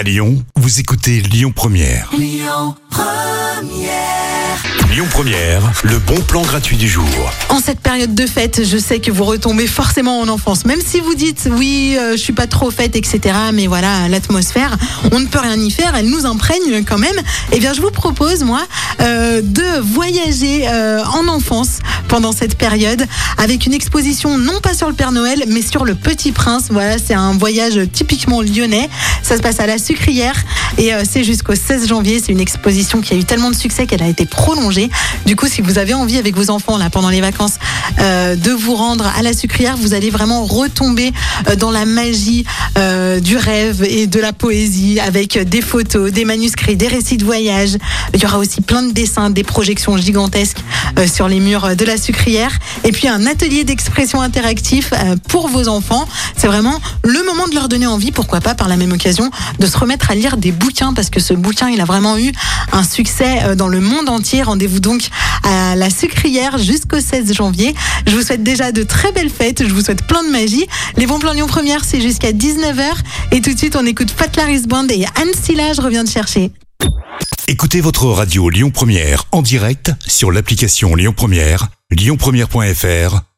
À Lyon, vous écoutez Lyon Première. Lyon Première. Lyon Première, le bon plan gratuit du jour. En cette période de fête, je sais que vous retombez forcément en enfance. Même si vous dites oui, euh, je suis pas trop fête, etc. Mais voilà, l'atmosphère, on ne peut rien y faire. Elle nous imprègne quand même. Eh bien, je vous propose moi euh, de voyager euh, en enfance pendant cette période avec une exposition non pas sur le Père Noël, mais sur le Petit Prince. Voilà, c'est un voyage typiquement lyonnais. Ça se passe à la Sucrière et euh, c'est jusqu'au 16 janvier. C'est une exposition qui a eu tellement de succès qu'elle a été prolongée. Du coup, si vous avez envie avec vos enfants là pendant les vacances euh, de vous rendre à la Sucrière, vous allez vraiment retomber euh, dans la magie du rêve et de la poésie avec des photos, des manuscrits, des récits de voyage. Il y aura aussi plein de dessins, des projections gigantesques sur les murs de la Sucrière et puis un atelier d'expression interactif pour vos enfants. C'est vraiment le moment de leur donner envie, pourquoi pas par la même occasion, de se remettre à lire des bouquins parce que ce bouquin, il a vraiment eu un succès euh, dans le monde entier. Rendez-vous donc à la Sucrière jusqu'au 16 janvier. Je vous souhaite déjà de très belles fêtes, je vous souhaite plein de magie. Les bons plans Lyon Première, c'est jusqu'à 19h et tout de suite, on écoute Fat Laris et Anne Silla, je reviens de chercher. Écoutez votre radio Lyon Première en direct sur l'application Lyon Première, lyonpremière.fr